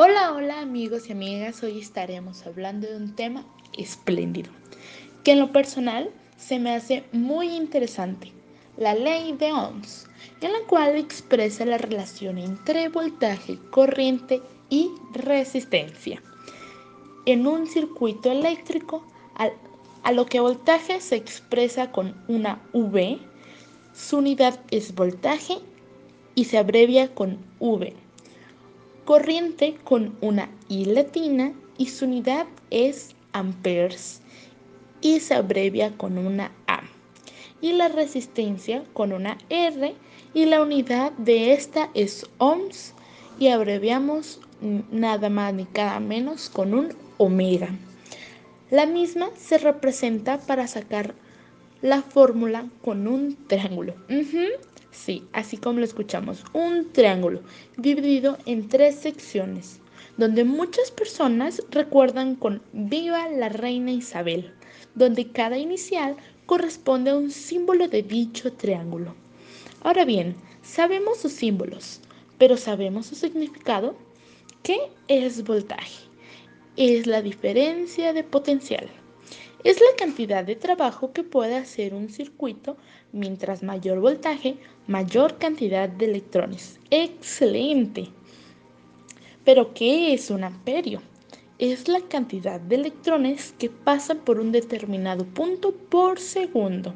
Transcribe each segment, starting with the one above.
Hola, hola amigos y amigas, hoy estaremos hablando de un tema espléndido, que en lo personal se me hace muy interesante, la ley de Ohms, en la cual expresa la relación entre voltaje, corriente y resistencia. En un circuito eléctrico, a lo que voltaje se expresa con una V, su unidad es voltaje y se abrevia con V corriente con una I latina y su unidad es amperes y se abrevia con una A. Y la resistencia con una R y la unidad de esta es ohms y abreviamos nada más ni cada menos con un omega. La misma se representa para sacar la fórmula con un triángulo. Sí, así como lo escuchamos, un triángulo dividido en tres secciones, donde muchas personas recuerdan con Viva la Reina Isabel, donde cada inicial corresponde a un símbolo de dicho triángulo. Ahora bien, sabemos sus símbolos, pero ¿sabemos su significado? ¿Qué es voltaje? Es la diferencia de potencial. Es la cantidad de trabajo que puede hacer un circuito mientras mayor voltaje, mayor cantidad de electrones. ¡Excelente! Pero ¿qué es un amperio? Es la cantidad de electrones que pasan por un determinado punto por segundo.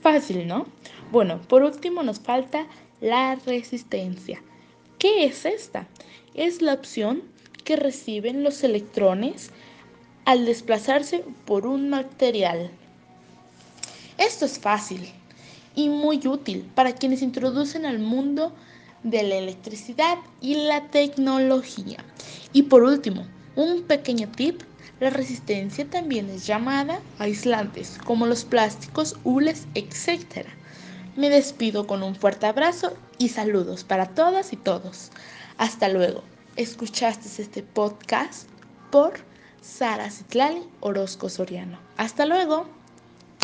Fácil, ¿no? Bueno, por último nos falta la resistencia. ¿Qué es esta? Es la opción que reciben los electrones al desplazarse por un material. Esto es fácil y muy útil para quienes introducen al mundo de la electricidad y la tecnología. Y por último, un pequeño tip, la resistencia también es llamada aislantes, como los plásticos, hules, etc. Me despido con un fuerte abrazo y saludos para todas y todos. Hasta luego. Escuchaste este podcast por Sara Citlali Orozco Soriano. Hasta luego.